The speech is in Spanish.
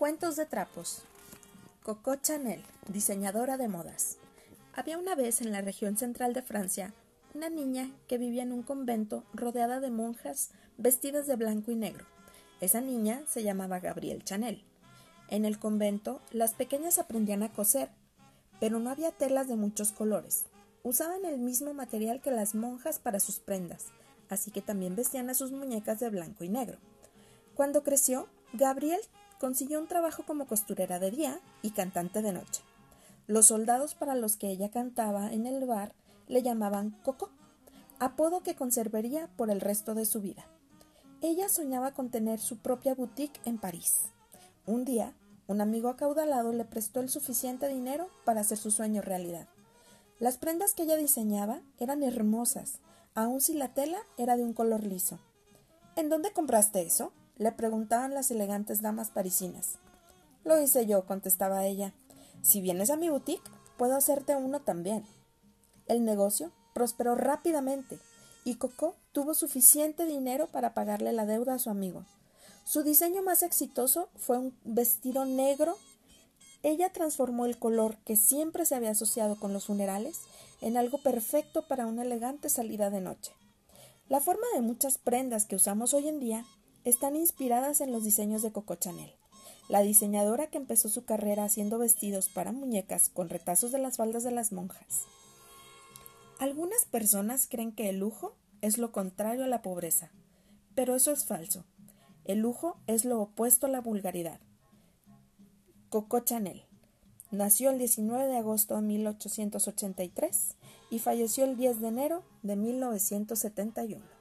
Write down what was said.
Cuentos de trapos. Coco Chanel, diseñadora de modas. Había una vez en la región central de Francia una niña que vivía en un convento rodeada de monjas vestidas de blanco y negro. Esa niña se llamaba Gabrielle Chanel. En el convento las pequeñas aprendían a coser, pero no había telas de muchos colores. Usaban el mismo material que las monjas para sus prendas, así que también vestían a sus muñecas de blanco y negro. Cuando creció, Gabrielle consiguió un trabajo como costurera de día y cantante de noche. Los soldados para los que ella cantaba en el bar le llamaban Coco, apodo que conservaría por el resto de su vida. Ella soñaba con tener su propia boutique en París. Un día, un amigo acaudalado le prestó el suficiente dinero para hacer su sueño realidad. Las prendas que ella diseñaba eran hermosas, aun si la tela era de un color liso. ¿En dónde compraste eso? Le preguntaban las elegantes damas parisinas. Lo hice yo, contestaba ella. Si vienes a mi boutique, puedo hacerte uno también. El negocio prosperó rápidamente y Coco tuvo suficiente dinero para pagarle la deuda a su amigo. Su diseño más exitoso fue un vestido negro. Ella transformó el color que siempre se había asociado con los funerales en algo perfecto para una elegante salida de noche. La forma de muchas prendas que usamos hoy en día están inspiradas en los diseños de Coco Chanel, la diseñadora que empezó su carrera haciendo vestidos para muñecas con retazos de las faldas de las monjas. Algunas personas creen que el lujo es lo contrario a la pobreza, pero eso es falso. El lujo es lo opuesto a la vulgaridad. Coco Chanel nació el 19 de agosto de 1883 y falleció el 10 de enero de 1971.